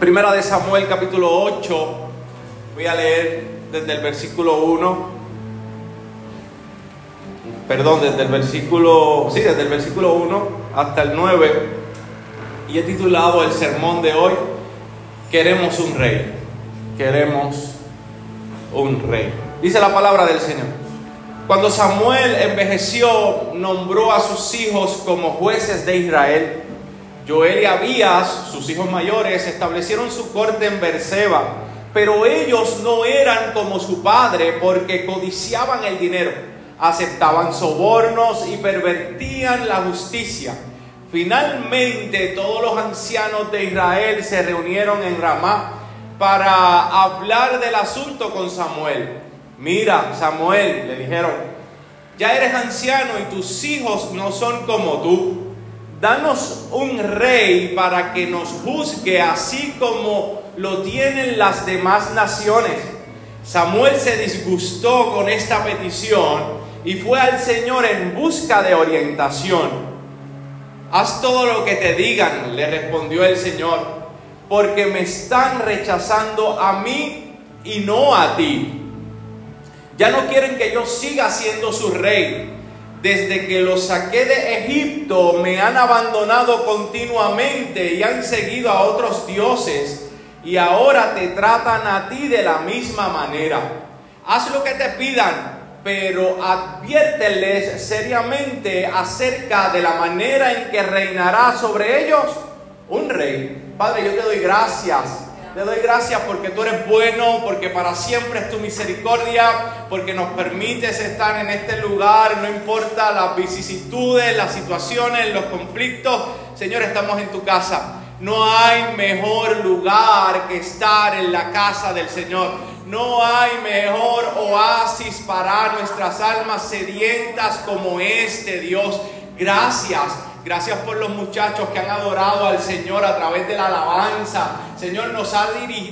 Primera de Samuel capítulo 8, voy a leer desde el versículo 1, perdón, desde el versículo, sí, desde el versículo 1 hasta el 9, y he titulado el sermón de hoy, Queremos un rey, queremos un rey. Dice la palabra del Señor. Cuando Samuel envejeció, nombró a sus hijos como jueces de Israel. Joel y Abías, sus hijos mayores, establecieron su corte en Berseba, pero ellos no eran como su padre porque codiciaban el dinero, aceptaban sobornos y pervertían la justicia. Finalmente todos los ancianos de Israel se reunieron en Ramá para hablar del asunto con Samuel. Mira, Samuel, le dijeron, ya eres anciano y tus hijos no son como tú. Danos un rey para que nos juzgue así como lo tienen las demás naciones. Samuel se disgustó con esta petición y fue al Señor en busca de orientación. Haz todo lo que te digan, le respondió el Señor, porque me están rechazando a mí y no a ti. Ya no quieren que yo siga siendo su rey desde que los saqué de Egipto me han abandonado continuamente y han seguido a otros dioses y ahora te tratan a ti de la misma manera. Haz lo que te pidan, pero adviérteles seriamente acerca de la manera en que reinará sobre ellos un rey. Padre, yo te doy gracias te doy gracias porque tú eres bueno, porque para siempre es tu misericordia, porque nos permites estar en este lugar, no importa las vicisitudes, las situaciones, los conflictos. Señor, estamos en tu casa. No hay mejor lugar que estar en la casa del Señor. No hay mejor oasis para nuestras almas sedientas como este Dios. Gracias Gracias por los muchachos que han adorado al Señor a través de la alabanza. Señor, nos,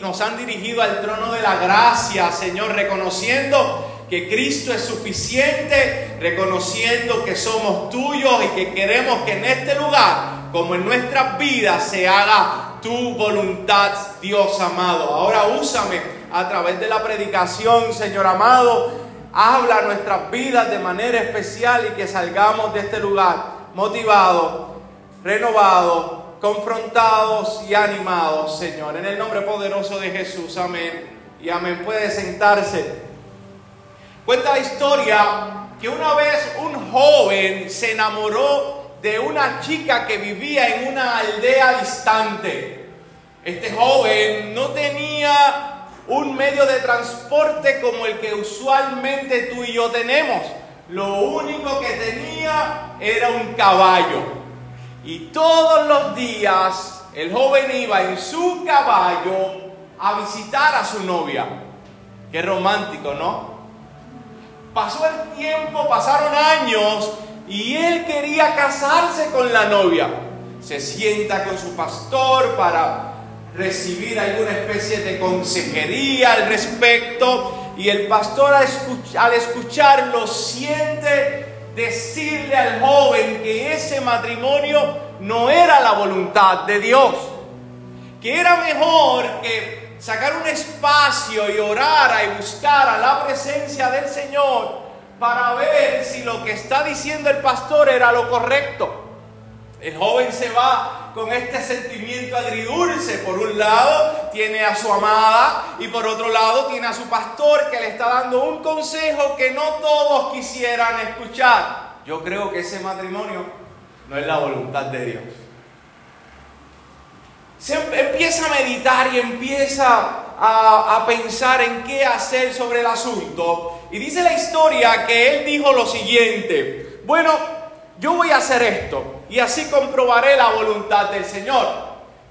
nos han dirigido al trono de la gracia, Señor, reconociendo que Cristo es suficiente, reconociendo que somos tuyos y que queremos que en este lugar, como en nuestras vidas, se haga tu voluntad, Dios amado. Ahora úsame a través de la predicación, Señor amado. Habla nuestras vidas de manera especial y que salgamos de este lugar motivados, renovados, confrontados y animados, Señor. En el nombre poderoso de Jesús, amén. Y amén. Puede sentarse. Cuenta la historia que una vez un joven se enamoró de una chica que vivía en una aldea distante. Este joven no tenía un medio de transporte como el que usualmente tú y yo tenemos lo único que tenía era un caballo. Y todos los días el joven iba en su caballo a visitar a su novia. Qué romántico, ¿no? Pasó el tiempo, pasaron años y él quería casarse con la novia. Se sienta con su pastor para recibir alguna especie de consejería al respecto y el pastor al escucharlo siente decirle al joven que ese matrimonio no era la voluntad de Dios, que era mejor que sacar un espacio y orar y buscar a la presencia del Señor para ver si lo que está diciendo el pastor era lo correcto. El joven se va con este sentimiento agridulce. Por un lado tiene a su amada y por otro lado tiene a su pastor que le está dando un consejo que no todos quisieran escuchar. Yo creo que ese matrimonio no es la voluntad de Dios. Se em-, empieza a meditar y empieza a, a pensar en qué hacer sobre el asunto. Y dice la historia que él dijo lo siguiente, bueno, yo voy a hacer esto y así comprobaré la voluntad del Señor.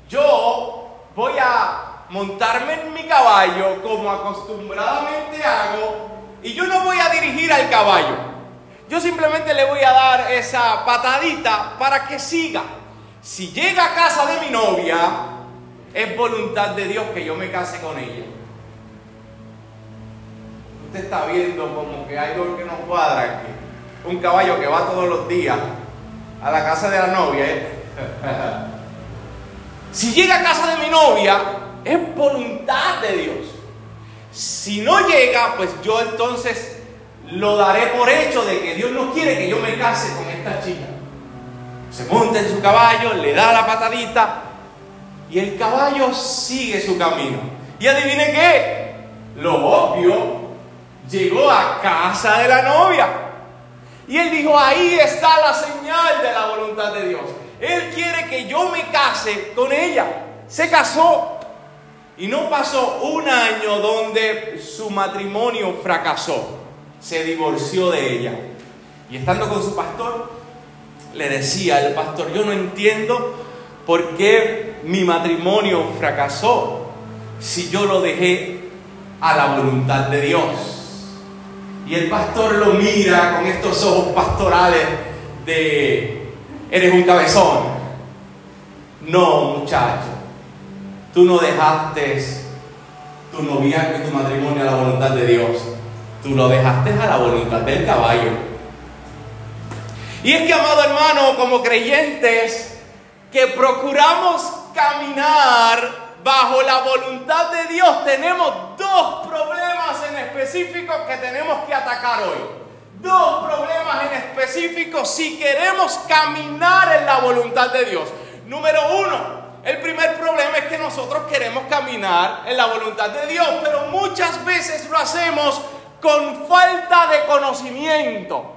Yo voy a montarme en mi caballo como acostumbradamente hago y yo no voy a dirigir al caballo. Yo simplemente le voy a dar esa patadita para que siga. Si llega a casa de mi novia, es voluntad de Dios que yo me case con ella. Usted está viendo como que hay algo que no cuadra aquí un caballo que va todos los días a la casa de la novia. ¿eh? si llega a casa de mi novia, es voluntad de Dios. Si no llega, pues yo entonces lo daré por hecho de que Dios no quiere que yo me case con esta chica. Se monta en su caballo, le da la patadita y el caballo sigue su camino. Y adivine qué, lo obvio, llegó a casa de la novia. Y él dijo, ahí está la señal de la voluntad de Dios. Él quiere que yo me case con ella. Se casó. Y no pasó un año donde su matrimonio fracasó. Se divorció de ella. Y estando con su pastor, le decía al pastor, yo no entiendo por qué mi matrimonio fracasó si yo lo dejé a la voluntad de Dios. Y el pastor lo mira con estos ojos pastorales de, eres un cabezón. No, muchacho, tú no dejaste tu noviazgo y tu matrimonio a la voluntad de Dios. Tú lo dejaste a la voluntad del caballo. Y es que, amado hermano, como creyentes, que procuramos caminar bajo la voluntad de Dios tenemos dos problemas en específico que tenemos que atacar hoy. Dos problemas en específico si queremos caminar en la voluntad de Dios. Número uno, el primer problema es que nosotros queremos caminar en la voluntad de Dios, pero muchas veces lo hacemos con falta de conocimiento.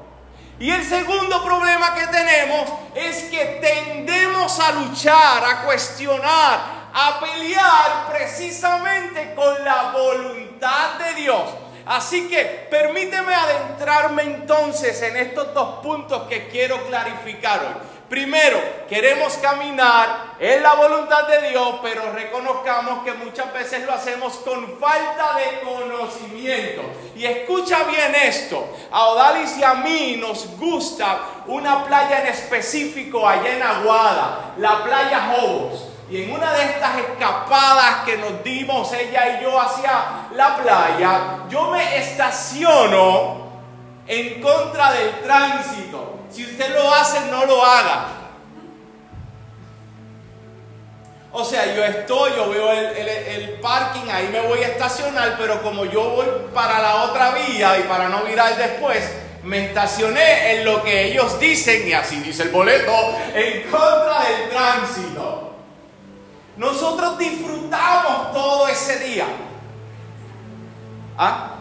Y el segundo problema que tenemos es que tendemos a luchar, a cuestionar, a pelear precisamente con la voluntad de Dios. Así que permíteme adentrarme entonces en estos dos puntos que quiero clarificar hoy. Primero, queremos caminar en la voluntad de Dios, pero reconozcamos que muchas veces lo hacemos con falta de conocimiento. Y escucha bien esto, a Odalis y a mí nos gusta una playa en específico allá en Aguada, la playa Jobos. Y en una de estas escapadas que nos dimos ella y yo hacia la playa, yo me estaciono en contra del tránsito. Si usted lo hace, no lo haga. O sea, yo estoy, yo veo el, parking, ahí me voy a estacionar, pero como yo voy para la otra vía y para no virar después, me estacioné en lo que ellos dicen, y así dice el boleto, en contra del tránsito. Nosotros disfrutamos todo ese día. ¿Ah?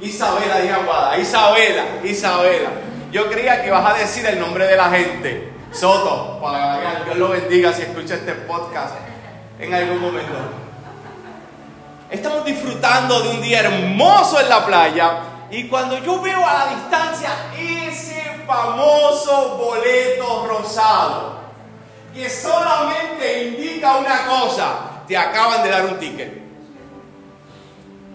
Isabela de Aguada, Isabela, Isabela. Yo creía que vas a decir el nombre de la gente. Soto, para que Dios lo bendiga si escucha este podcast en algún momento. Estamos disfrutando de un día hermoso en la playa y cuando yo veo a la distancia ese famoso boleto rosado, que solamente indica una cosa, te acaban de dar un ticket.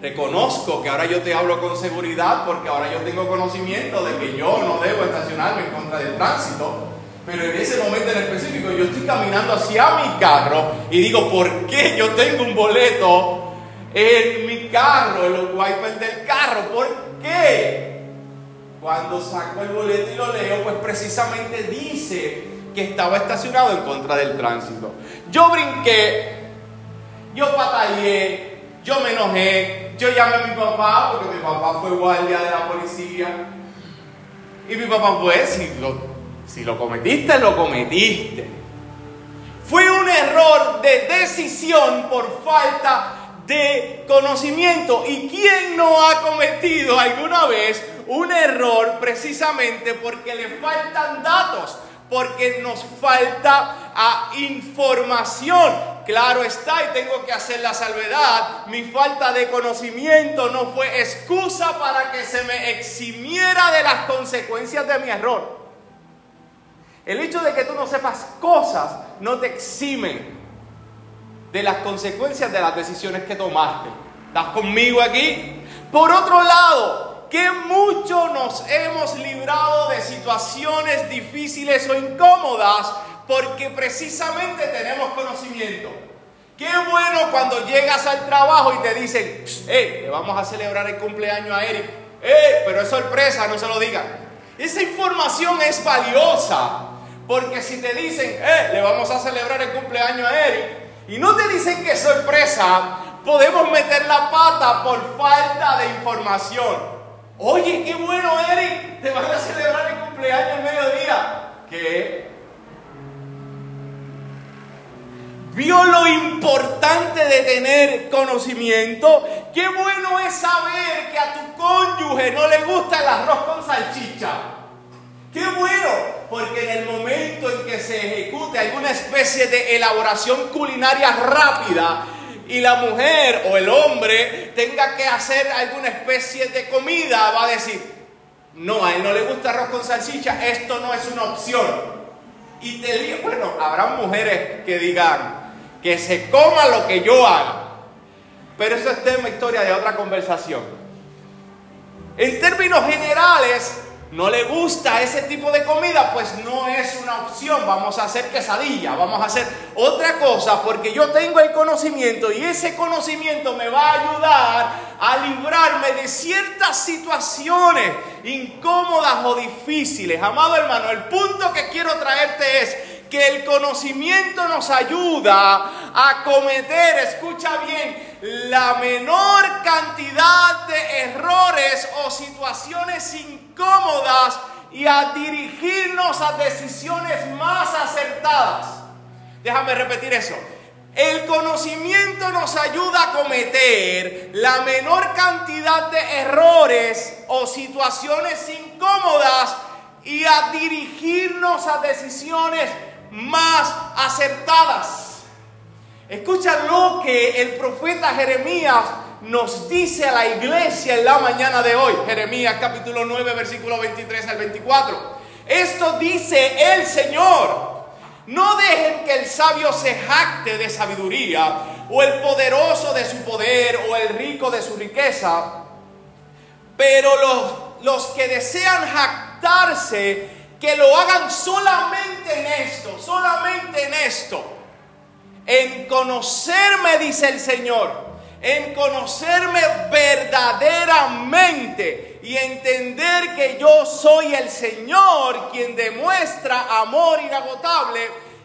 Reconozco que ahora yo te hablo con seguridad porque ahora yo tengo conocimiento de que yo no debo estacionarme en contra del tránsito. Pero en ese momento en específico yo estoy caminando hacia mi carro y digo, ¿por qué yo tengo un boleto en mi carro, en los wipers del carro? ¿Por qué? Cuando saco el boleto y lo leo, pues precisamente dice que estaba estacionado en contra del tránsito. Yo brinqué, yo patallé, yo me enojé, yo llamé a mi papá porque mi papá fue guardia de la policía. Y mi papá, pues, si lo, si lo cometiste, lo cometiste. Fue un error de decisión por falta de conocimiento. ¿Y quién no ha cometido alguna vez un error precisamente porque le faltan datos? Porque nos falta información. Claro está, y tengo que hacer la salvedad, mi falta de conocimiento no fue excusa para que se me eximiera de las consecuencias de mi error. El hecho de que tú no sepas cosas no te eximen de las consecuencias de las decisiones que tomaste. ¿Estás conmigo aquí? Por otro lado, que mucho nos hemos librado de situaciones difíciles o incómodas porque precisamente tenemos conocimiento. Qué bueno cuando llegas al trabajo y te dicen, hey, le vamos a celebrar el cumpleaños a Eric. Hey, pero es sorpresa, no se lo digan. Esa información es valiosa porque si te dicen, hey, le vamos a celebrar el cumpleaños a Eric, Y no te dicen que sorpresa, podemos meter la pata por falta de información. Oye, qué bueno, Eric, te van a celebrar el cumpleaños el mediodía. ¿Qué? vio lo importante de tener conocimiento. Qué bueno es saber que a tu cónyuge no le gusta el arroz con salchicha. Qué bueno, porque en el momento en que se ejecute alguna especie de elaboración culinaria rápida y la mujer o el hombre tenga que hacer alguna especie de comida, va a decir, no, a él no le gusta arroz con salchicha, esto no es una opción. Y te digo, bueno, habrá mujeres que digan, que se coma lo que yo haga. Pero eso es tema historia de otra conversación. En términos generales, no le gusta ese tipo de comida, pues no es una opción. Vamos a hacer quesadilla, vamos a hacer otra cosa, porque yo tengo el conocimiento y ese conocimiento me va a ayudar a librarme de ciertas situaciones incómodas o difíciles. Amado hermano, el punto que quiero traerte es que el conocimiento nos ayuda a cometer, escucha bien, la menor cantidad de errores o situaciones incómodas y a dirigirnos a decisiones más acertadas. Déjame repetir eso. El conocimiento nos ayuda a cometer la menor cantidad de errores o situaciones incómodas y a dirigirnos a decisiones más acertadas. Escucha lo que el profeta Jeremías nos dice a la iglesia en la mañana de hoy. Jeremías capítulo 9, versículo 23 al 24. Esto dice el Señor. No dejen que el sabio se jacte de sabiduría, o el poderoso de su poder, o el rico de su riqueza. Pero los, los que desean jactarse que lo hagan solamente en esto, solamente en esto. En conocerme, dice el Señor, en conocerme verdaderamente y entender que yo soy el Señor quien demuestra amor inagotable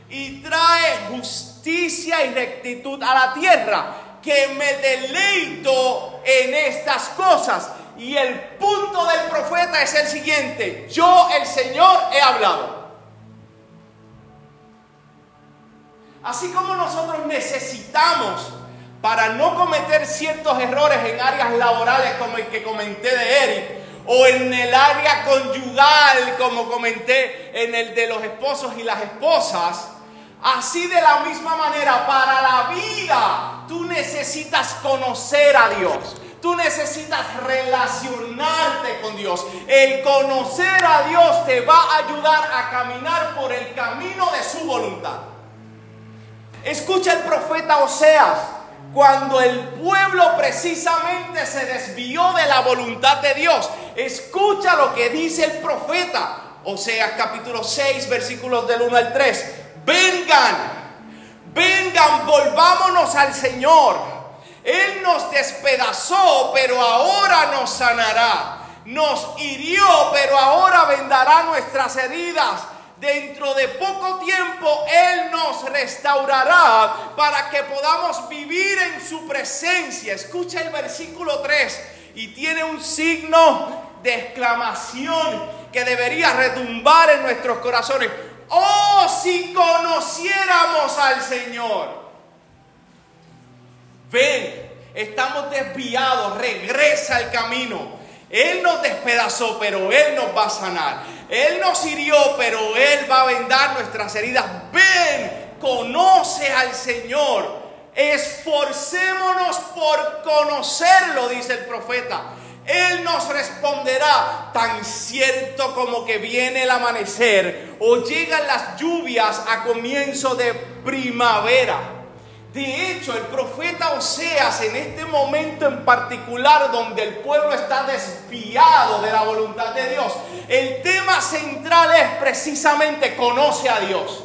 y trae justicia y rectitud a la tierra, que me deleito en estas cosas y el punto del profeta es el siguiente, yo el Señor he hablado. Así como nosotros necesitamos para no cometer ciertos errores en áreas laborales como el que comenté de Eric, o en el área conyugal como comenté en el de los esposos y las esposas, así de la misma manera para la vida tú necesitas conocer a Dios. Tú necesitas relacionarte con Dios. El conocer a Dios te va a ayudar a caminar por el camino de su voluntad. Escucha el profeta Oseas. Cuando el pueblo precisamente se desvió de la voluntad de Dios. Escucha lo que dice el profeta. Oseas capítulo 6 versículos del 1 al 3. Vengan, vengan, volvámonos al Señor él nos despedazó, pero ahora nos sanará. Nos hirió, pero ahora vendará nuestras heridas. Dentro de poco tiempo Él nos restaurará para que podamos vivir en su presencia. Escucha el versículo 3 y tiene un signo de exclamación que debería retumbar en nuestros corazones. Oh, si conociéramos al Señor. Ven, estamos desviados, regresa al camino. Él nos despedazó, pero Él nos va a sanar. Él nos hirió, pero Él va a vendar nuestras heridas. Ven, conoce al Señor. Esforcémonos por conocerlo, dice el profeta. Él nos responderá tan cierto como que viene el amanecer o llegan las lluvias a comienzo de primavera. De hecho, el profeta Oseas en este momento en particular donde el pueblo está desviado de la voluntad de Dios, el tema central es precisamente conoce a Dios.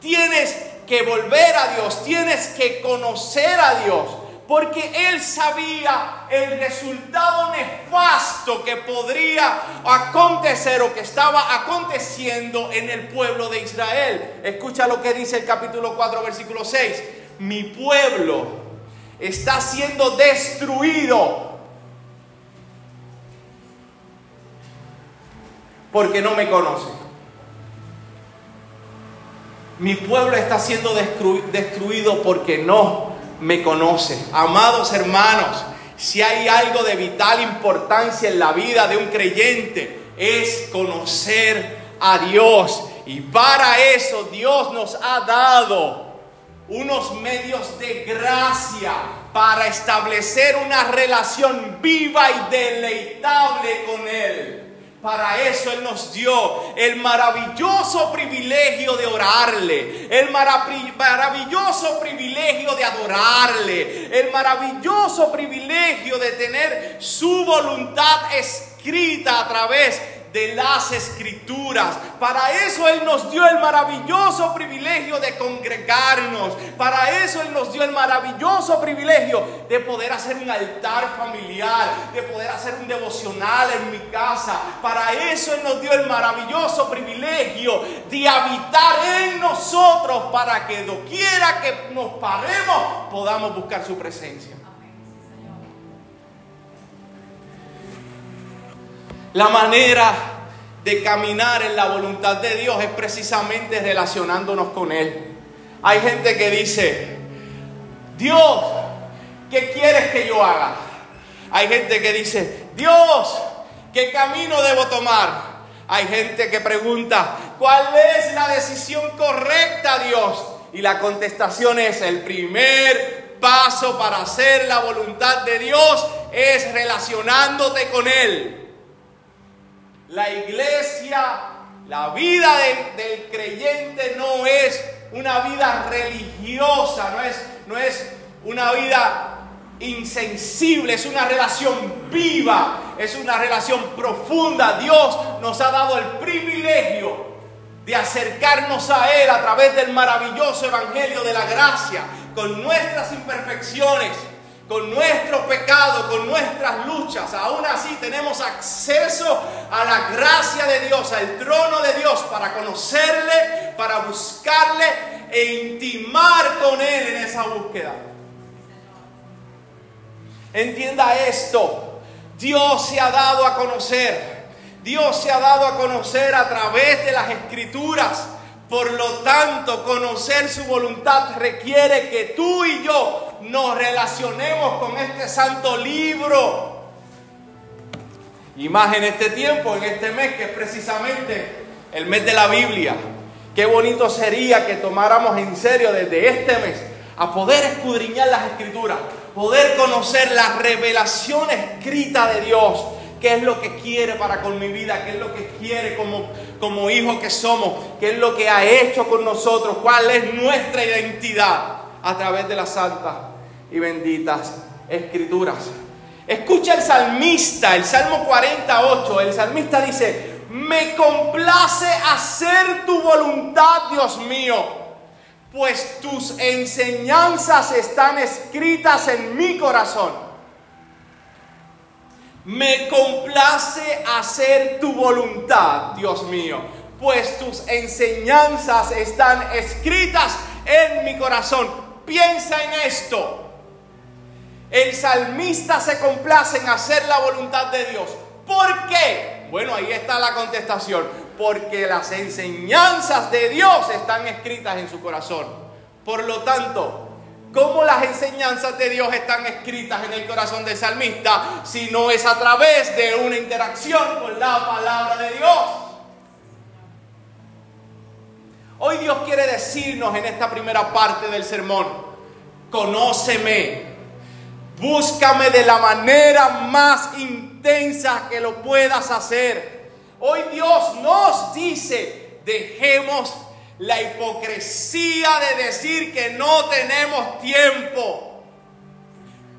Tienes que volver a Dios, tienes que conocer a Dios, porque él sabía el resultado nefasto que podría acontecer o que estaba aconteciendo en el pueblo de Israel. Escucha lo que dice el capítulo 4, versículo 6 mi pueblo está siendo destruido porque no me conoce. Mi pueblo está siendo destruido porque no me conoce. Amados hermanos, si hay algo de vital importancia en la vida de un creyente, es conocer a Dios. Y para eso Dios nos ha dado unos medios de gracia para establecer una relación viva y deleitable con Él. Para eso Él nos dio el maravilloso privilegio de orarle, el maravilloso privilegio de adorarle, el maravilloso privilegio de tener su voluntad escrita a través de las escrituras. Para eso Él nos dio el maravilloso privilegio de congregarnos. Para eso Él nos dio el maravilloso privilegio de poder hacer un altar familiar, de poder hacer un devocional en mi casa. Para eso Él nos dio el maravilloso privilegio de habitar en nosotros para que doquiera que nos paremos podamos buscar su presencia. La manera de caminar en la voluntad de Dios es precisamente relacionándonos con Él. Hay gente que dice, Dios, ¿qué quieres que yo haga? Hay gente que dice, Dios, ¿qué camino debo tomar? Hay gente que pregunta, ¿cuál es la decisión correcta, Dios? Y la contestación es, el primer paso para hacer la voluntad de Dios es relacionándote con Él. La iglesia, la vida del, creyente no es una vida religiosa, no es, no es una vida insensible, es una relación viva, es una relación profunda. Dios nos ha dado el privilegio de acercarnos a Él a través del maravilloso Evangelio de la Gracia, con nuestras imperfecciones con nuestro pecado, con nuestras luchas, aún así tenemos acceso a la gracia de Dios, al trono de Dios, para conocerle, para buscarle e intimar con Él en esa búsqueda. Entienda esto, Dios se ha dado a conocer, Dios se ha dado a conocer a través de las escrituras. Por lo tanto, conocer su voluntad requiere que tú y yo nos relacionemos con este santo libro. Y más en este tiempo, en este mes, que es precisamente el mes de la Biblia. Qué bonito sería que tomáramos en serio desde este mes a poder escudriñar las escrituras, poder conocer la revelación escrita de Dios, qué es lo que quiere para con mi vida, qué es lo que quiere como, como hijos que somos, qué es lo que ha hecho con nosotros, cuál es nuestra identidad a través de las santas y benditas escrituras. Escucha el salmista, el Salmo 48, el salmista dice, me complace hacer tu voluntad, Dios mío, pues tus enseñanzas están escritas en mi corazón. Me complace hacer tu voluntad, Dios mío, pues tus enseñanzas están escritas en mi corazón. Piensa en esto. El salmista se complace en hacer la voluntad de Dios. ¿Por qué? Bueno, ahí está la contestación. Porque las enseñanzas de Dios están escritas en su corazón. Por lo tanto, ¿cómo las enseñanzas de Dios están escritas en el corazón del salmista si no es a través de una interacción con la palabra de Dios? Hoy Dios quiere decirnos en esta primera parte del sermón, conóceme, búscame de la manera más intensa que lo puedas hacer. Hoy Dios nos dice, dejemos la hipocresía de decir que no tenemos tiempo.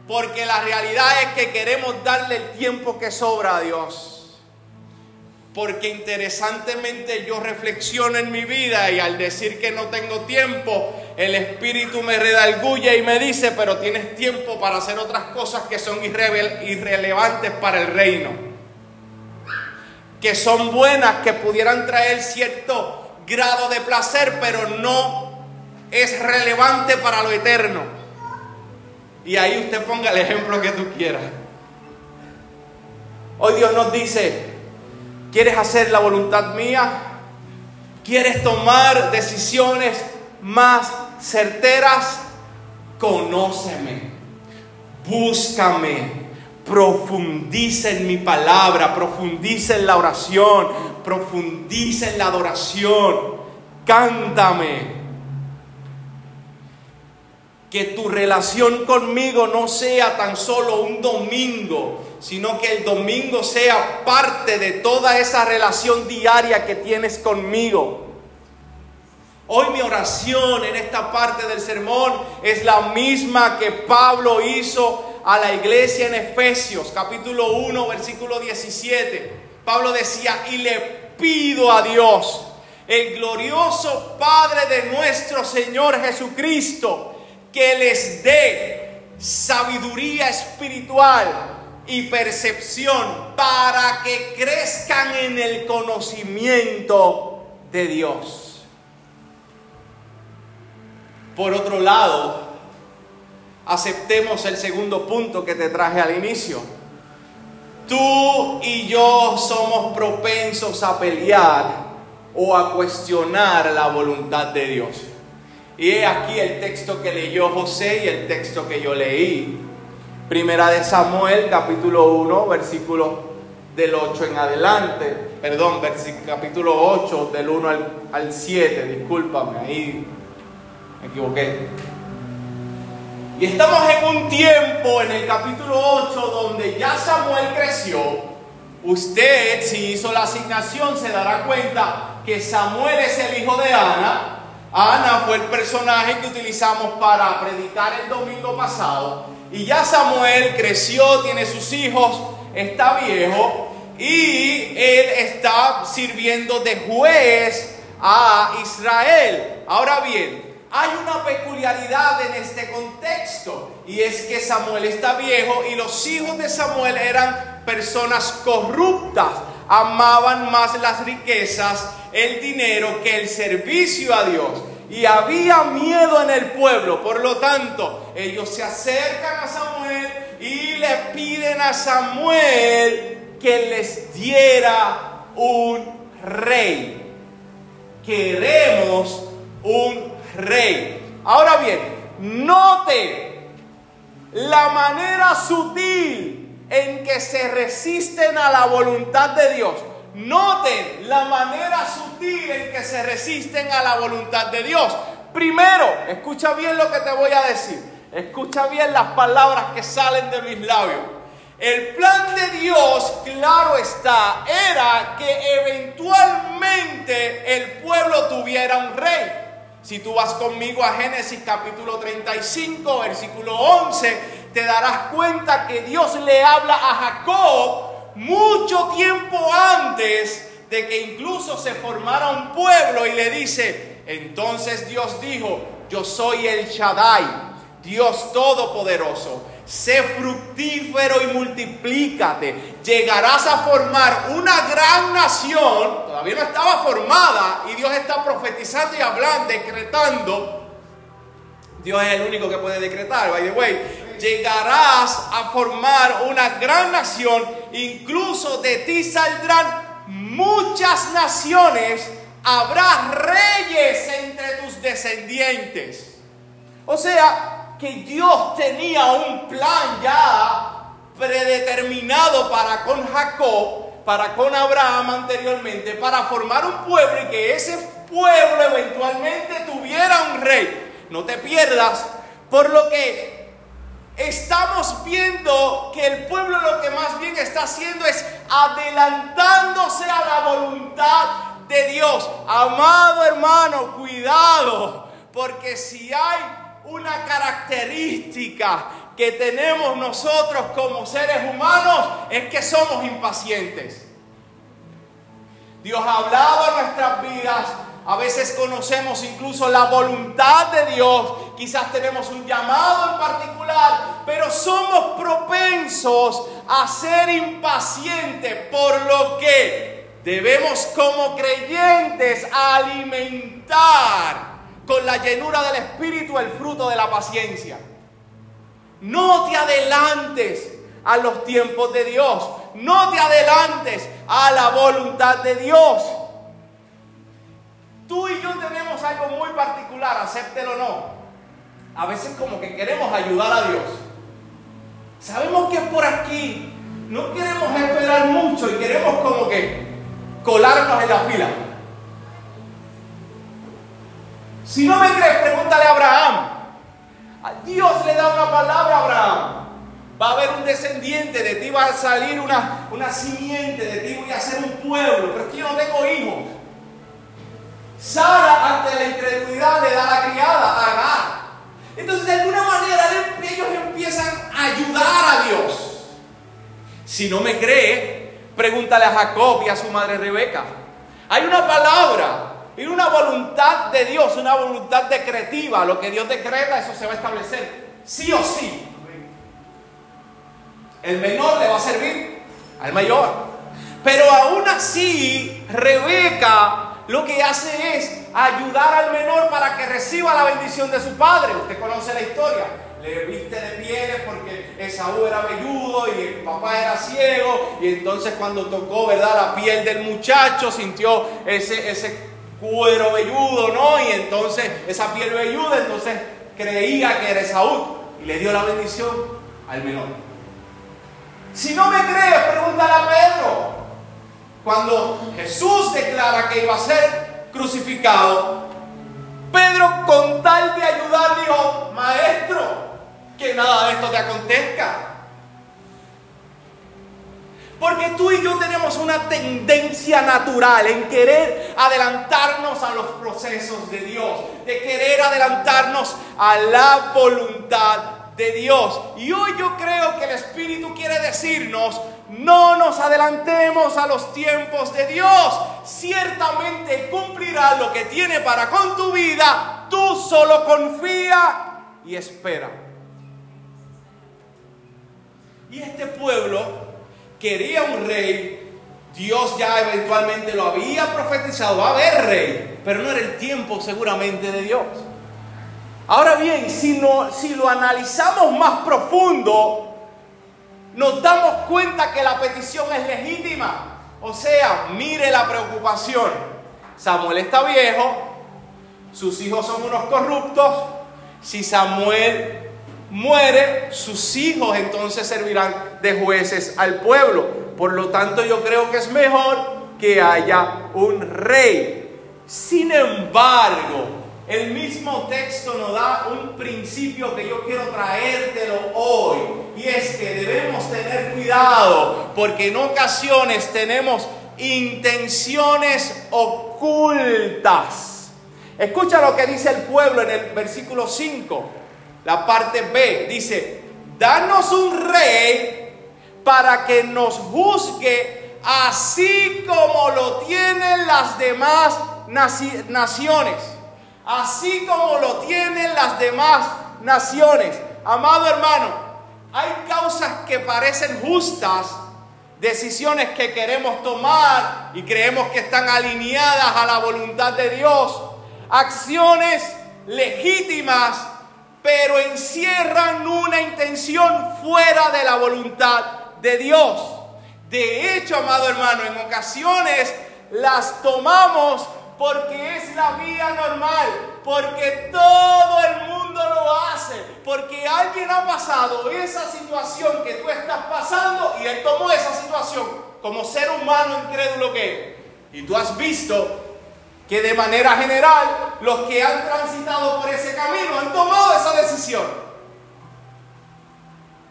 Porque la realidad es que queremos darle el tiempo que sobra a Dios porque interesantemente yo reflexiono en mi vida y al decir que no tengo tiempo, el Espíritu me redalgulle y me dice, pero tienes tiempo para hacer otras cosas que son irrelevantes para el reino, que son buenas, que pudieran traer cierto grado de placer, pero no es relevante para lo eterno. Y ahí usted ponga el ejemplo que tú quieras. Hoy Dios nos dice, ¿quieres hacer la voluntad mía? ¿Quieres tomar decisiones más certeras? Conóceme, búscame, profundiza en mi palabra, profundiza en la oración, profundiza en la adoración, cántame. Que tu relación conmigo no sea tan solo un domingo, sino que el domingo sea parte de toda esa relación diaria que tienes conmigo. Hoy mi oración en esta parte del sermón es la misma que Pablo hizo a la iglesia en Efesios, capítulo 1, versículo 17. Pablo decía, y le pido a Dios, el glorioso Padre de nuestro Señor Jesucristo, que les dé sabiduría espiritual y percepción para que crezcan en el conocimiento de Dios. Por otro lado, aceptemos el segundo punto que te traje al inicio. Tú y yo somos propensos a pelear o a cuestionar la voluntad de Dios. Y he aquí el texto que leyó José y el texto que yo leí. Primera de Samuel, capítulo 1, versículo del 8 en adelante. Perdón, capítulo 8, del 1 al, al 7. Discúlpame, ahí me equivoqué. Y estamos en un tiempo, en el capítulo 8, donde ya Samuel creció. Usted, si hizo la asignación, se dará cuenta que Samuel es el hijo de Ana Ana fue el personaje que utilizamos para predicar el domingo pasado. Y ya Samuel creció, tiene sus hijos, está viejo y él está sirviendo de juez a Israel. Ahora bien, hay una peculiaridad en este contexto y es que Samuel está viejo y los hijos de Samuel eran personas corruptas, amaban más las riquezas el dinero que el servicio a Dios. Y había miedo en el pueblo. Por lo tanto, ellos se acercan a Samuel y le piden a Samuel que les diera un rey. Queremos un rey. Ahora bien, note la manera sutil en que se resisten a la voluntad de Dios. Noten la manera sutil en que se resisten a la voluntad de Dios. Primero, escucha bien lo que te voy a decir. Escucha bien las palabras que salen de mis labios. El plan de Dios, claro está, era que eventualmente el pueblo tuviera un rey. Si tú vas conmigo a Génesis capítulo 35, versículo 11, te darás cuenta que Dios le habla a Jacob mucho tiempo antes de que incluso se formara un pueblo y le dice, entonces Dios dijo, yo soy el Shaddai, Dios Todopoderoso, sé fructífero y multiplícate, llegarás a formar una gran nación, todavía no estaba formada y Dios está profetizando y hablando, decretando, Dios es el único que puede decretar, by the way, llegarás a formar una gran nación, incluso de ti saldrán muchas naciones, habrá reyes entre tus descendientes. O sea, que Dios tenía un plan ya predeterminado para con Jacob, para con Abraham anteriormente, para formar un pueblo y que ese pueblo eventualmente tuviera un rey. No te pierdas, por lo que estamos viendo que el pueblo lo que más bien está haciendo es adelantándose a la voluntad de Dios. Amado hermano, cuidado, porque si hay una característica que tenemos nosotros como seres humanos es que somos impacientes. Dios ha hablado en nuestras vidas a veces conocemos incluso la voluntad de Dios, quizás tenemos un llamado en particular, pero somos propensos a ser impacientes, por lo que debemos como creyentes alimentar con la llenura del Espíritu el fruto de la paciencia. No te adelantes a los tiempos de Dios. No te adelantes a la voluntad de Dios. Tú y yo tenemos algo muy particular, acéptelo o no. A veces como que queremos ayudar a Dios. Sabemos que es por aquí. No queremos esperar mucho y queremos como que colarnos en la fila. Si no me crees, pregúntale a Abraham. Dios le da una palabra a Abraham. Va a haber un descendiente, de ti va a salir una, una simiente, de ti voy a ser un pueblo, pero es que yo no tengo hijos. Sara, ante la incredulidad, le da la criada a Agar. Entonces, de alguna manera, ellos empiezan a ayudar a Dios. Si no me cree, pregúntale a Jacob y a su madre Rebeca. Hay una palabra y una voluntad de Dios, una voluntad decretiva. Lo que Dios decreta, eso se va a establecer. Sí o sí. El menor le va a servir al mayor. Pero aún así, Rebeca lo que hace es ayudar al menor para que reciba la bendición de su padre. Usted conoce la historia. Le viste de pieles porque Esaú era velludo y el papá era ciego. Y entonces cuando tocó, ¿verdad? La piel del muchacho sintió ese, ese cuero velludo, ¿no? Y entonces esa piel velluda, entonces creía que era Esaú y le dio la bendición al menor. Si no me crees, pregúntale a Pedro. Cuando Jesús declara que iba a ser crucificado, Pedro con tal de ayudar dijo, maestro, que nada de esto te acontezca. Porque tú y yo tenemos una tendencia natural en querer adelantarnos a los procesos de Dios, de querer adelantarnos a la voluntad de Dios. Y hoy yo creo que el Espíritu quiere decirnos, no nos adelantemos a los tiempos de Dios. Ciertamente cumplirá lo que tiene para con tu vida. Tú solo confía y espera. Y este pueblo quería un rey, Dios ya eventualmente lo había profetizado, va a haber rey, pero no era el tiempo seguramente de Dios. Ahora bien, si, no, si lo analizamos más profundo, nos damos cuenta que la petición es legítima. O sea, mire la preocupación. Samuel está viejo, sus hijos son unos corruptos. Si Samuel muere, sus hijos entonces servirán de jueces al pueblo. Por lo tanto, yo creo que es mejor que haya un rey. Sin embargo, el mismo texto nos da un principio que yo quiero traértelo hoy. Y es que debemos tener cuidado porque en ocasiones tenemos intenciones ocultas. Escucha lo que dice el pueblo en el versículo 5. La parte B dice, danos un rey para que nos juzgue así como lo tienen las demás naciones. Así como lo tienen las demás naciones. Amado hermano, hay causas que parecen justas, decisiones que queremos tomar y creemos que están alineadas a la voluntad de Dios, acciones legítimas pero encierran una intención fuera de la voluntad de Dios. De hecho, amado hermano, en ocasiones las tomamos porque es la vía normal, porque todo el mundo lo hace, porque alguien ha pasado esa situación que tú estás pasando y él tomó esa situación como ser humano incrédulo que es. Y tú has visto que de manera general los que han transitado por ese camino han tomado esa decisión.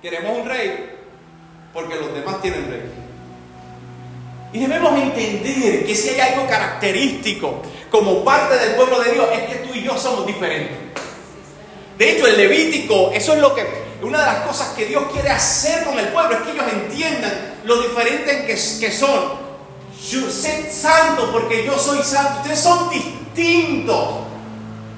Queremos un rey porque los demás tienen rey. Y debemos entender que si hay algo característico como parte del pueblo de Dios es que tú y yo somos diferentes. De hecho, el Levítico, eso es lo que, una de las cosas que Dios quiere hacer con el pueblo, es que ellos entiendan lo diferente que, que son yo, sé santo porque yo soy santo. Ustedes son distintos.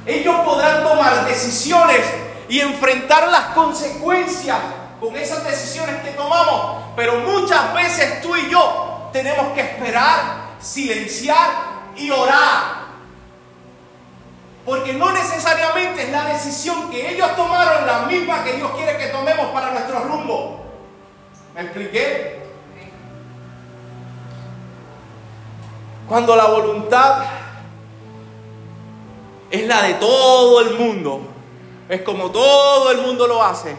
Ellos podrán tomar decisiones y enfrentar las consecuencias con esas decisiones que tomamos. Pero muchas veces tú y yo tenemos que esperar, silenciar y orar. Porque no necesariamente es la decisión que ellos tomaron la misma que Dios quiere que tomemos para nuestro rumbo. ¿Me expliqué? Cuando la voluntad es la de todo el mundo, es como todo el mundo lo hace,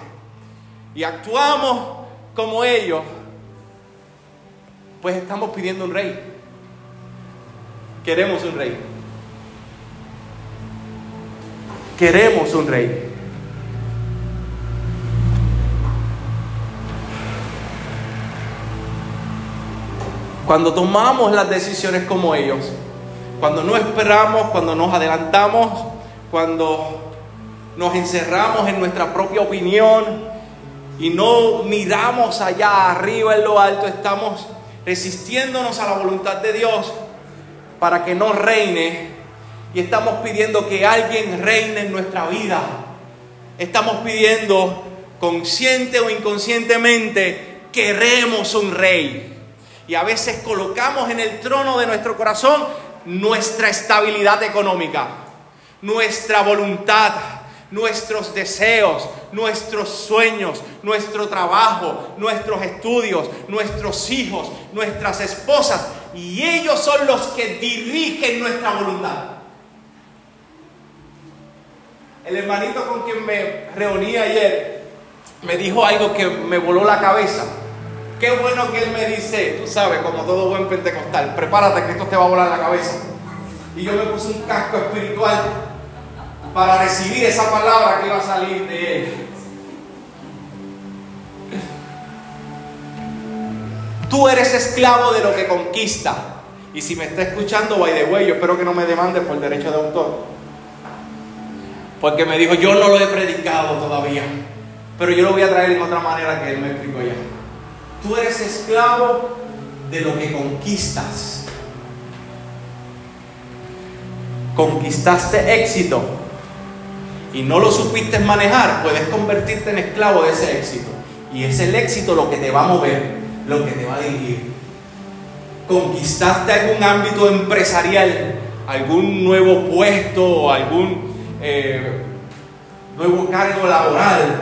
y actuamos como ellos, pues estamos pidiendo un rey. Queremos un rey. Queremos un rey. Cuando tomamos las decisiones como ellos, cuando no esperamos, cuando nos adelantamos, cuando nos encerramos en nuestra propia opinión y no miramos allá arriba en lo alto, estamos resistiéndonos a la voluntad de Dios para que no reine y estamos pidiendo que alguien reine en nuestra vida. Estamos pidiendo consciente o inconscientemente queremos un rey. Y a veces colocamos en el trono de nuestro corazón nuestra estabilidad económica, nuestra voluntad, nuestros deseos, nuestros sueños, nuestro trabajo, nuestros estudios, nuestros hijos, nuestras esposas. Y ellos son los que dirigen nuestra voluntad. El hermanito con quien me reuní ayer me dijo algo que me voló la cabeza. Qué bueno que él me dice, tú sabes, como todo buen pentecostal, prepárate que esto te va a volar la cabeza. Y yo me puse un casco espiritual para recibir esa palabra que iba a salir de él. Tú eres esclavo de lo que conquista. Y si me está escuchando, by the way, yo espero que no me demande por derecho de autor. Porque me dijo, yo no lo he predicado todavía. Pero yo lo voy a traer en otra manera que él me explicó ya. Tú eres esclavo de lo que conquistas. Conquistaste éxito y no lo supiste manejar, puedes convertirte en esclavo de ese éxito. Y es el éxito lo que te va a mover, lo que te va a dirigir. Conquistaste algún ámbito empresarial, algún nuevo puesto, algún eh, nuevo cargo laboral,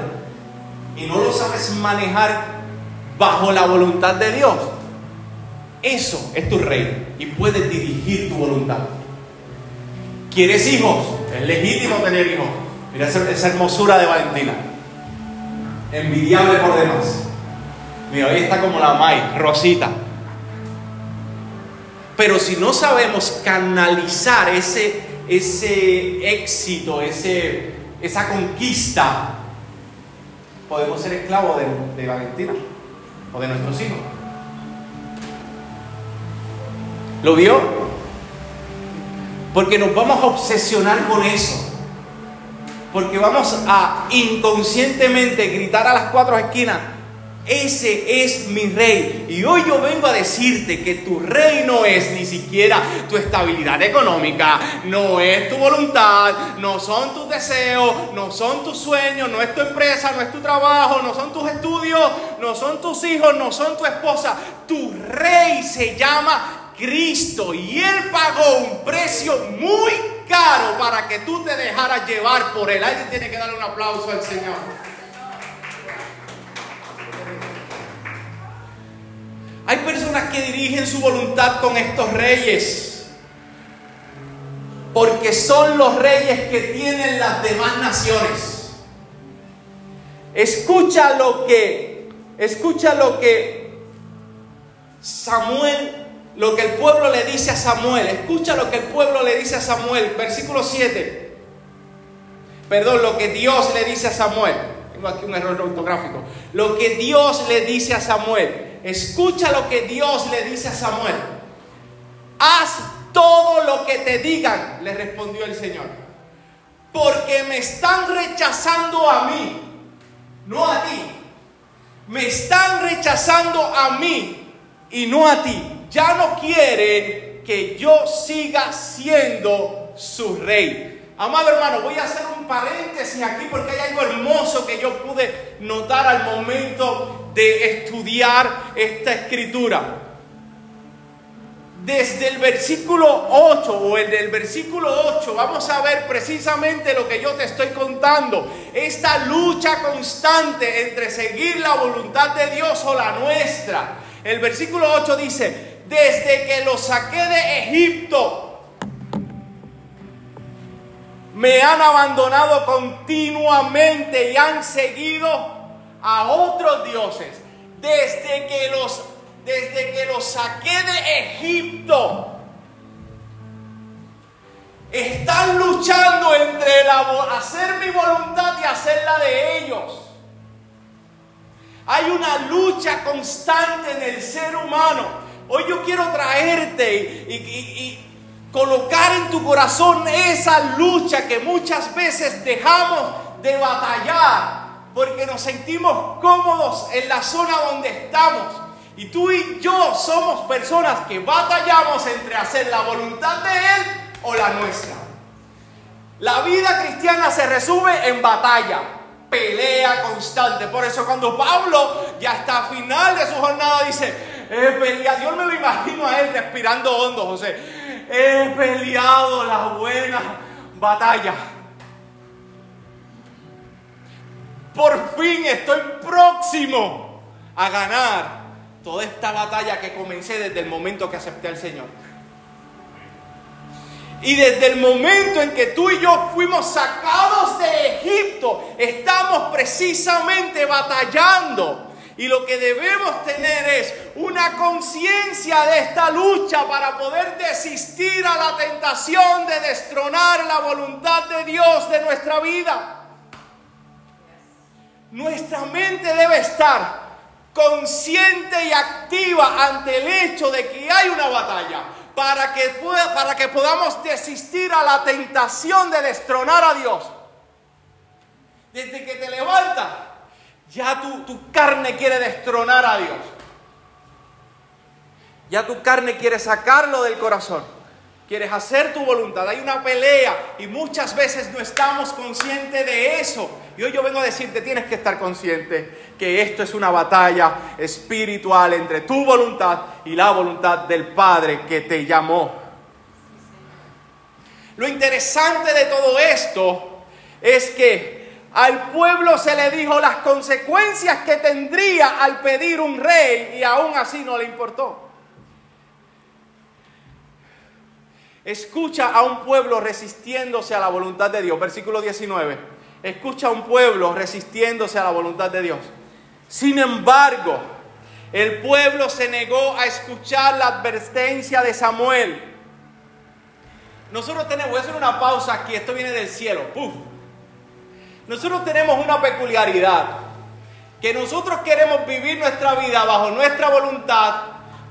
y no lo sabes manejar bajo la voluntad de Dios. Eso es tu rey y puedes dirigir tu voluntad. ¿Quieres hijos? Es legítimo tener hijos Esa, hermosura de Valentina. Envidiable por demás. Mira, hoy está como la May, Rosita. Pero si no sabemos canalizar ese, ese éxito, ese, esa conquista, podemos ser esclavos de, de Valentina o de nuestros hijos. ¿Lo vio? Porque nos vamos a obsesionar con eso. Porque vamos a inconscientemente gritar a las cuatro esquinas, ese es mi rey. Y hoy yo vengo a decirte que tu rey no es ni siquiera tu estabilidad económica, no es tu voluntad, no son tus deseos, no son tus sueños, no es tu empresa, no es tu trabajo, no son tus estudios, no son tus hijos, no son tu esposa. Tu rey se llama Cristo y Él pagó un precio muy caro para que tú te dejaras llevar por Él. Alguien tiene que darle un aplauso al Señor. Hay personas que dirigen su voluntad con estos reyes. Porque son los reyes que tienen las demás naciones. Escucha lo que, escucha lo que Samuel lo que el pueblo le dice a Samuel. Escucha lo que el pueblo le dice a Samuel. Versículo 7. Perdón, lo que Dios le dice a Samuel. Tengo aquí un error ortográfico. Lo que Dios le dice a Samuel. Escucha lo que Dios le dice a Samuel. Haz todo lo que te digan, le respondió el Señor. Porque me están rechazando a mí, no a ti. Me están rechazando a mí y no a ti ya no quiere que yo siga siendo su rey. Amado hermano, voy a hacer un paréntesis aquí porque hay algo hermoso que yo pude notar al momento de estudiar esta escritura. desde el versículo 8 o el del versículo 8 vamos a ver precisamente lo que yo te estoy contando. Esta lucha constante entre seguir la voluntad de Dios o la nuestra. El versículo 8 dice, desde que los saqué de Egipto, me han abandonado continuamente y han seguido a otros dioses. Desde que los desde que los saqué de Egipto. Están luchando entre hacer mi voluntad y hacer la de ellos. Hay una lucha constante en el ser humano. Hoy yo quiero traerte y, colocar en tu corazón esa lucha que muchas veces dejamos de batallar porque nos sentimos cómodos en la zona donde estamos. Y tú y yo somos personas que batallamos entre hacer la voluntad de Él o la nuestra. La vida cristiana se resume en batalla, pelea constante. Por eso cuando Pablo ya está a final de su jornada dice, he peleado, Dios me lo imagino a él respirando hondo, José, he peleado la buena batalla. Por fin estoy próximo a ganar toda esta batalla que comencé desde el momento que acepté al Señor. Y desde el momento en que tú y yo fuimos sacados de Egipto, estamos precisamente batallando. Y lo que debemos tener es una conciencia de esta lucha para poder desistir a la tentación de destronar la voluntad de Dios de nuestra vida. Nuestra mente debe estar consciente y activa ante el hecho de que hay una batalla, para que, pueda, para que podamos desistir a la tentación de destronar a Dios. Desde que te levantas, ya tu, tu carne quiere destronar a Dios. Ya tu carne quiere sacarlo del corazón. Quieres hacer tu voluntad. Hay una pelea y muchas veces no estamos conscientes de eso. Y hoy yo vengo a decirte, tienes que estar consciente que esto es una batalla espiritual entre tu voluntad y la voluntad del Padre que te llamó. Lo interesante de todo esto es que al pueblo se le dijo las consecuencias que tendría al pedir un rey y aún así no le importó. Escucha a un pueblo resistiéndose a la voluntad de Dios. Versículo 19. Escucha a un pueblo resistiéndose a la voluntad de Dios. Sin embargo, el pueblo se negó a escuchar la advertencia de Samuel. Nosotros tenemos, voy a hacer una pausa aquí, esto viene del cielo. Nosotros tenemos una peculiaridad, que nosotros queremos vivir nuestra vida bajo nuestra voluntad,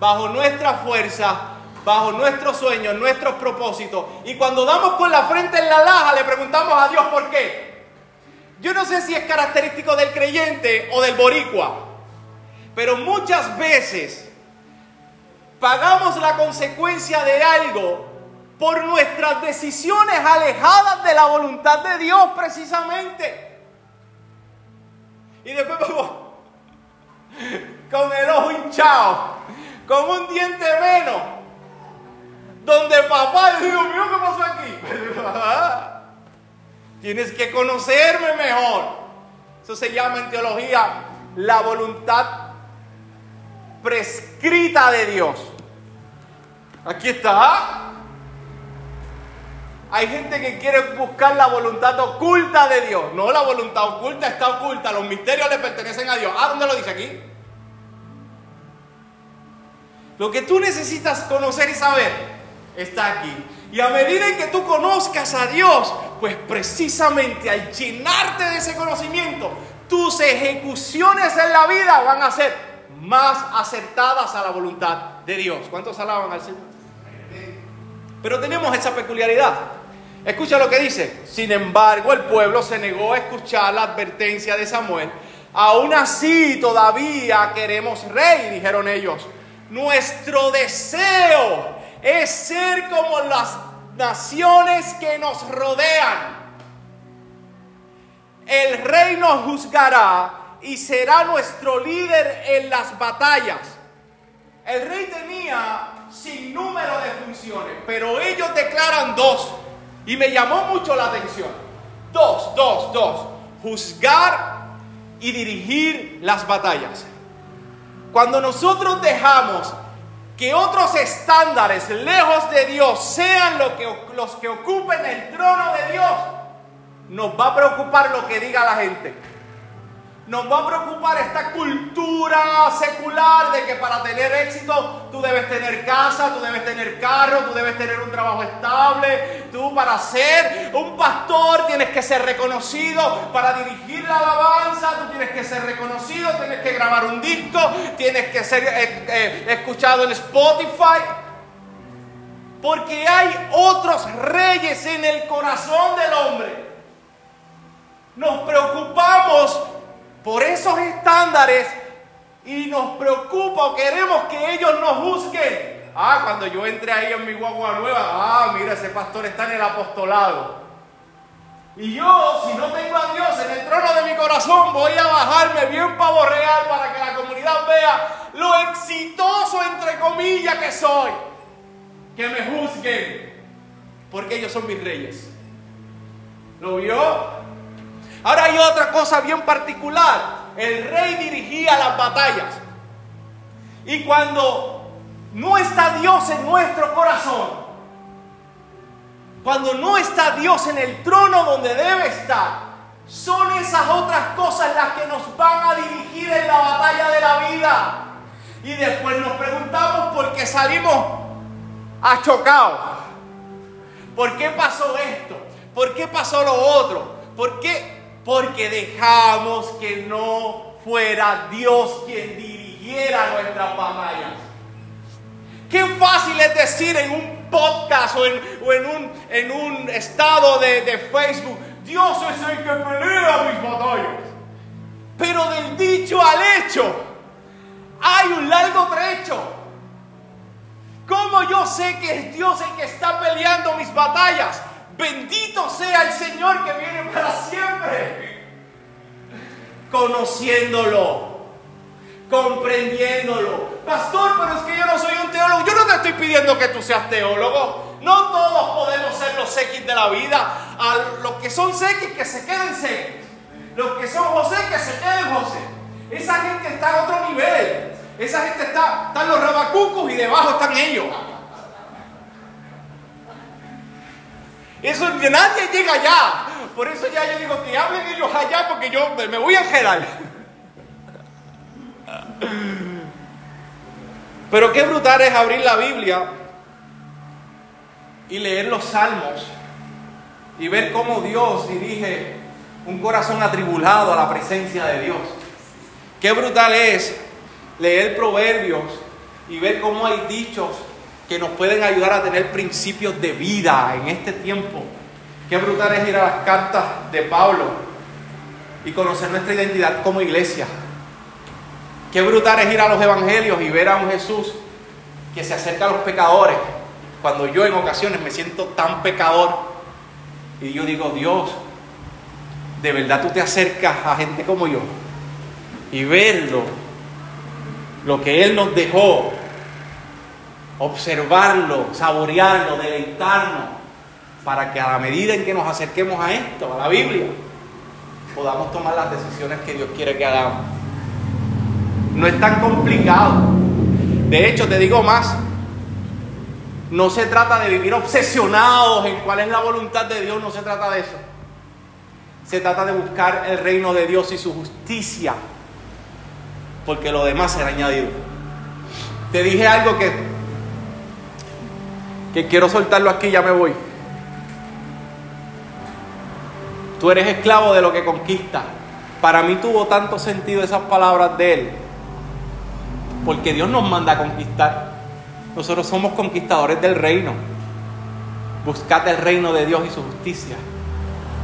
bajo nuestra fuerza, bajo nuestros sueños, nuestros propósitos. Y cuando damos con la frente en la laja, le preguntamos a Dios por qué. Yo no sé si es característico del creyente o del boricua, pero muchas veces pagamos la consecuencia de algo por nuestras decisiones alejadas de la voluntad de Dios precisamente. Y después vamos con el ojo hinchado, con un diente menos donde papá, Dios mío, ¿qué pasó aquí? Tienes que conocerme mejor. Eso se llama en teología la voluntad prescrita de Dios. Aquí está. Hay gente que quiere buscar la voluntad oculta de Dios. No, la voluntad oculta está oculta. Los misterios le pertenecen a Dios. ¿Ah, dónde lo dice aquí? Lo que tú necesitas conocer y saber está aquí. Y a medida que tú conozcas a Dios, pues precisamente al llenarte de ese conocimiento, tus ejecuciones en la vida van a ser más acertadas a la voluntad de Dios. ¿Cuántos alaban al Señor? Pero tenemos esa peculiaridad. Escucha lo que dice. Sin embargo, el pueblo se negó a escuchar la advertencia de Samuel. Aún así, todavía queremos rey, dijeron ellos. Nuestro deseo es ser como las naciones que nos rodean. El rey nos juzgará y será nuestro líder en las batallas. El rey tenía sin número de funciones, pero ellos declaran dos. Y me llamó mucho la atención. Dos, dos, dos. Juzgar y dirigir las batallas. Cuando nosotros dejamos que otros estándares lejos de Dios sean que, los que ocupen el trono de Dios, nos va a preocupar lo que diga la gente. Nos va a preocupar esta cultura secular de que para tener éxito tú debes tener casa, tú debes tener carro, tú debes tener un trabajo estable. Tú para ser un pastor tienes que ser reconocido, para dirigir la alabanza tú tienes que ser reconocido, tienes que grabar un disco, tienes que ser eh, eh, escuchado en Spotify. Porque hay otros reyes en el corazón del hombre. Nos preocupamos por esos estándares y nos preocupa o queremos que ellos nos juzguen. Ah, cuando yo entré ahí en mi guagua nueva, ah, mira, ese pastor está en el apostolado. Y yo, si no tengo a Dios en el trono de mi corazón, voy a bajarme bien pavo real para que la comunidad vea lo exitoso, entre comillas, que soy. Que me juzguen, porque ellos son mis reyes. ¿Lo vio? Ahora hay otra cosa bien particular. El rey dirigía las batallas. Y cuando no está Dios en nuestro corazón, cuando no está Dios en el trono donde debe estar, son esas otras cosas las que nos van a dirigir en la batalla de la vida. Y después nos preguntamos por qué salimos achocados. ¿Por qué pasó esto? ¿Por qué pasó lo otro? ¿Por qué porque dejamos que no fuera Dios quien dirigiera nuestras batallas. Qué fácil es decir en un podcast o en, un, estado de, de Facebook, Dios es el que pelea mis batallas. Pero del dicho al hecho hay un largo trecho. ¿Cómo yo sé que es Dios el que está peleando mis batallas? Bendito sea el Señor que viene para siempre. Conociéndolo, comprendiéndolo. Pastor, pero es que yo no soy un teólogo. Yo no te estoy pidiendo que tú seas teólogo. No todos podemos ser los X de la vida. Los que son X, que se queden X. Los que son José, que se queden José. Esa gente está a otro nivel. Esa gente está, están los rabacucos y debajo están ellos. Eso nadie llega allá. Por eso ya yo digo que hablen ellos allá porque yo me voy a engerar. Pero qué brutal es abrir la Biblia y leer los salmos y ver cómo Dios dirige un corazón atribulado a la presencia de Dios. Qué brutal es leer proverbios y ver cómo hay dichos que nos pueden ayudar a tener principios de vida en este tiempo. Qué brutal es ir a las cartas de Pablo y conocer nuestra identidad como iglesia. Qué brutal es ir a los evangelios y ver a un Jesús que se acerca a los pecadores. Cuando yo en ocasiones me siento tan pecador y yo digo, Dios, de verdad tú te acercas a gente como yo y verlo, lo que Él nos dejó observarlo, saborearlo, deleitarnos, para que a la medida en que nos acerquemos a esto, a la Biblia, podamos tomar las decisiones que Dios quiere que hagamos. No es tan complicado. De hecho, te digo más, no se trata de vivir obsesionados en cuál es la voluntad de Dios, no se trata de eso. Se trata de buscar el reino de Dios y su justicia, porque lo demás será añadido. Te dije algo que que quiero soltarlo aquí, ya me voy. Tú eres esclavo de lo que conquista. Para mí tuvo tanto sentido esas palabras de él, porque Dios nos manda a conquistar. Nosotros somos conquistadores del reino. Buscad el reino de Dios y su justicia.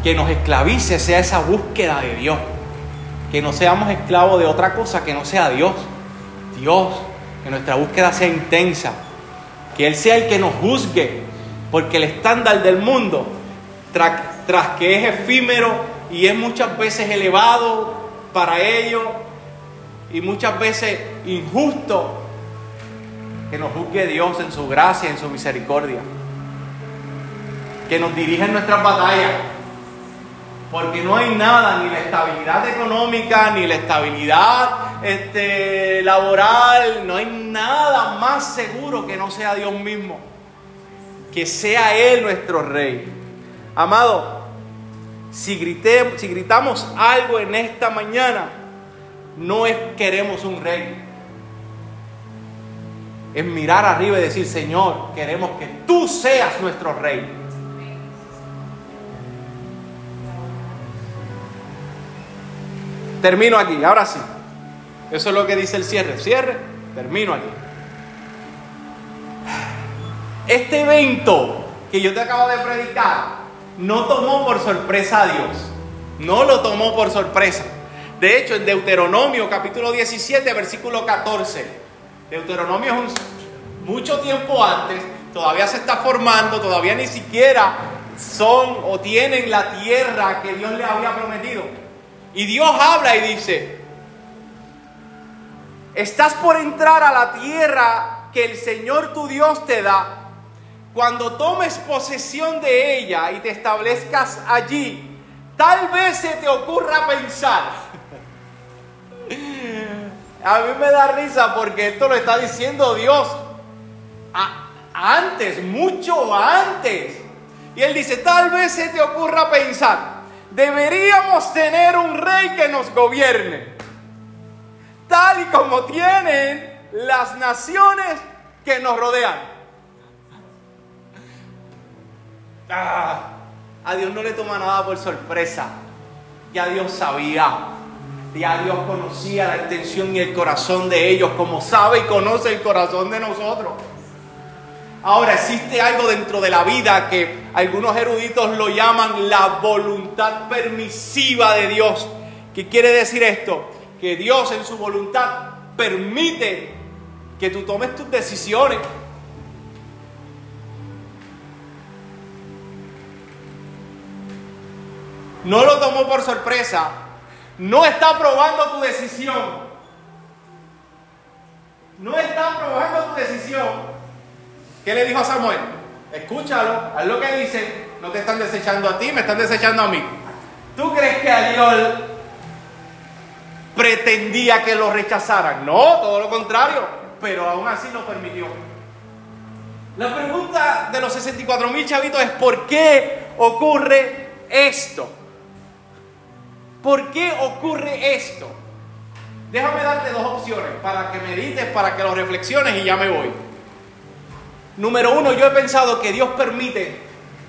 Que nos esclavice sea esa búsqueda de Dios. Que no seamos esclavos de otra cosa que no sea Dios. Dios, que nuestra búsqueda sea intensa que Él sea el que nos juzgue, porque el estándar del mundo, tras, que es efímero y es muchas veces elevado para ellos y muchas veces injusto, que nos juzgue Dios en su gracia, en su misericordia, que nos dirija en nuestras batallas, porque no hay nada, ni la estabilidad económica, ni la estabilidad este, laboral, no hay nada más seguro que no sea Dios mismo, que sea Él nuestro Rey. Amado, si, si gritamos algo en esta mañana, no es queremos un rey. Es mirar arriba y decir, Señor, queremos que tú seas nuestro rey. Termino aquí, ahora sí. Eso es lo que dice el cierre. Cierre, termino aquí. Este evento que yo te acabo de predicar no tomó por sorpresa a Dios. No lo tomó por sorpresa. De hecho, en Deuteronomio capítulo 17, versículo 14, Deuteronomio es mucho tiempo antes, todavía se está formando, todavía ni siquiera son o tienen la tierra que Dios le había prometido. Y Dios habla y dice, estás por entrar a la tierra que el Señor tu Dios te da cuando tomes posesión de ella y te establezcas allí, tal vez se te ocurra pensar. A mí me da risa porque esto lo está diciendo Dios antes, mucho antes. Y él dice, tal vez se te ocurra pensar, deberíamos tener un rey que nos gobierne, tal y como tienen las naciones que nos rodean. Ah, a Dios no le toma nada por sorpresa. Ya Dios sabía. Ya Dios conocía la intención y el corazón de ellos, como sabe y conoce el corazón de nosotros. Ahora existe algo dentro de la vida que algunos eruditos lo llaman la voluntad permisiva de Dios. ¿Qué quiere decir esto? Que Dios en su voluntad permite que tú tomes tus decisiones. no lo tomó por sorpresa, no está probando tu decisión. No está probando tu decisión. ¿Qué le dijo a Samuel? Escúchalo, haz lo que dice. No te están desechando a ti, me están desechando a mí. ¿Tú crees que a Dios pretendía que lo rechazaran? No, todo lo contrario. Pero aún así lo permitió. La pregunta de los 64 mil chavitos es: ¿por qué ocurre esto? ¿Por qué ocurre esto? Déjame darte dos opciones para que medites, para que lo reflexiones y ya me voy. Número uno, yo he pensado que Dios permite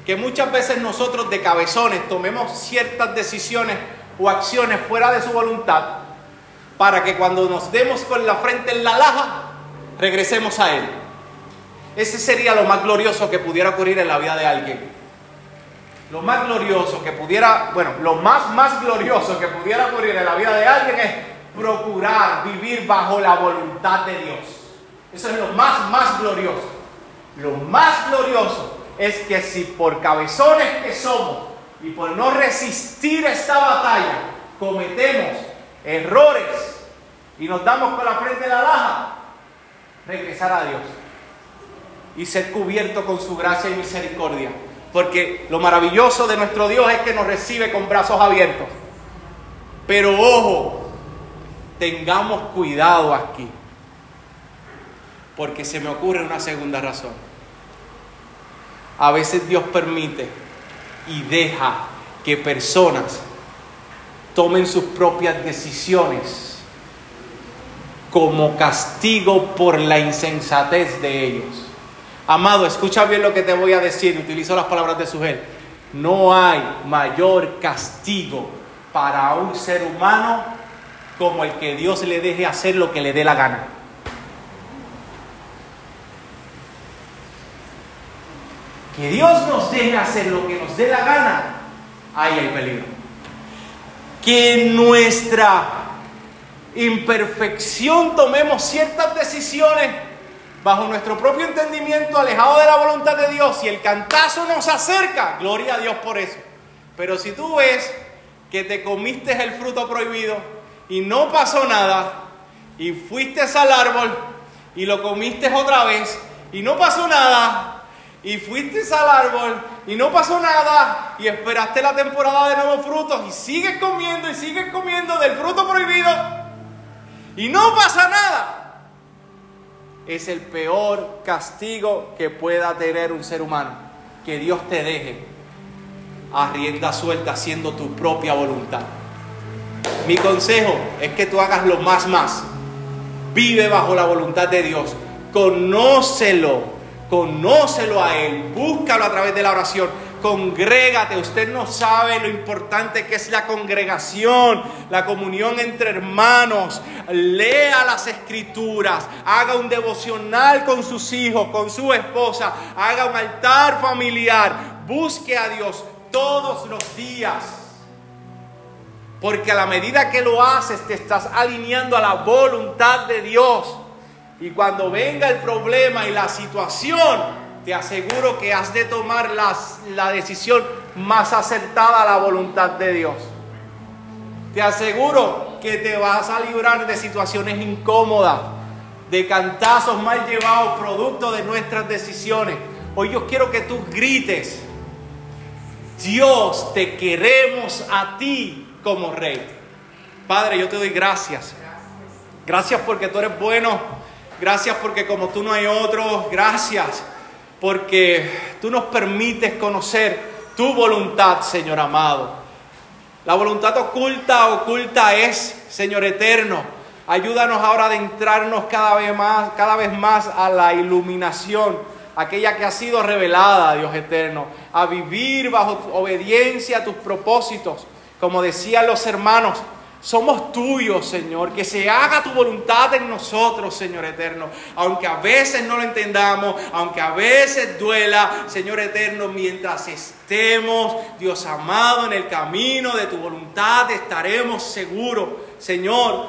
que muchas veces nosotros de cabezones tomemos ciertas decisiones o acciones fuera de su voluntad para que cuando nos demos con la frente en la laja, regresemos a Él. Ese sería lo más glorioso que pudiera ocurrir en la vida de alguien lo más glorioso que pudiera, bueno, lo más, más glorioso que pudiera ocurrir en la vida de alguien es procurar vivir bajo la voluntad de Dios. Eso es lo más, más glorioso. Lo más glorioso es que si por cabezones que somos y por no resistir esta batalla cometemos errores y nos damos con la frente de la laja, regresar a Dios y ser cubierto con su gracia y misericordia porque lo maravilloso de nuestro Dios es que nos recibe con brazos abiertos. Pero ojo, tengamos cuidado aquí. Porque se me ocurre una segunda razón. A veces Dios permite y deja que personas tomen sus propias decisiones como castigo por la insensatez de ellos. Amado, escucha bien lo que te voy a decir. Utilizo las palabras de Sugel. No hay mayor castigo para un ser humano como el que Dios le deje hacer lo que le dé la gana. Que Dios nos deje hacer lo que nos dé la gana, ahí hay peligro. Que nuestra imperfección tomemos ciertas decisiones bajo nuestro propio entendimiento, alejado de la voluntad de Dios, y el cantazo nos acerca, gloria a Dios por eso. Pero si tú ves que te comiste el fruto prohibido y no pasó nada, y fuiste al árbol y lo comiste otra vez y no pasó nada y fuiste al árbol y no pasó nada y esperaste la temporada de nuevos frutos y sigues comiendo y sigues comiendo del fruto prohibido y no pasa nada. Es el peor castigo que pueda tener un ser humano. Que Dios te deje a rienda suelta haciendo tu propia voluntad. Mi consejo es que tú hagas lo más más. Vive bajo la voluntad de Dios. Conócelo. Conócelo a Él. Búscalo a través de la oración. Congrégate. Usted no sabe lo importante que es la congregación, la comunión entre hermanos. Lea las escrituras. Haga un devocional con sus hijos, con su esposa. Haga un altar familiar. Busque a Dios todos los días. Porque a la medida que lo haces te estás alineando a la voluntad de Dios. Y cuando venga el problema y la situación, te aseguro que has de tomar la decisión más acertada a la voluntad de Dios. Te aseguro que te vas a librar de situaciones incómodas, de cantazos mal llevados, producto de nuestras decisiones. Hoy yo quiero que tú grites Dios, te queremos a ti como rey. Padre, yo te doy gracias. Gracias porque tú eres bueno. Gracias porque como tú no hay otro. Gracias porque tú nos permites conocer tu voluntad, Señor amado. La voluntad oculta, oculta es, Señor eterno. Ayúdanos ahora a adentrarnos cada vez más, cada vez más a la iluminación aquella que ha sido revelada, Dios eterno, a vivir bajo obediencia a tus propósitos. Como decían los hermanos, somos tuyos, Señor, que se haga tu voluntad en nosotros, Señor eterno. Aunque a veces no lo entendamos, aunque a veces duela, Señor eterno, mientras estemos, Dios amado, en el camino de tu voluntad, estaremos seguros, Señor.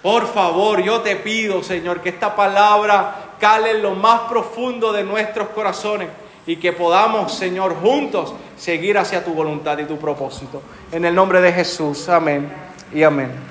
Por favor, yo te pido, Señor, que esta palabra cale en lo más profundo de nuestros corazones y que podamos, Señor, juntos seguir hacia tu voluntad y tu propósito. En el nombre de Jesús, amén y amén.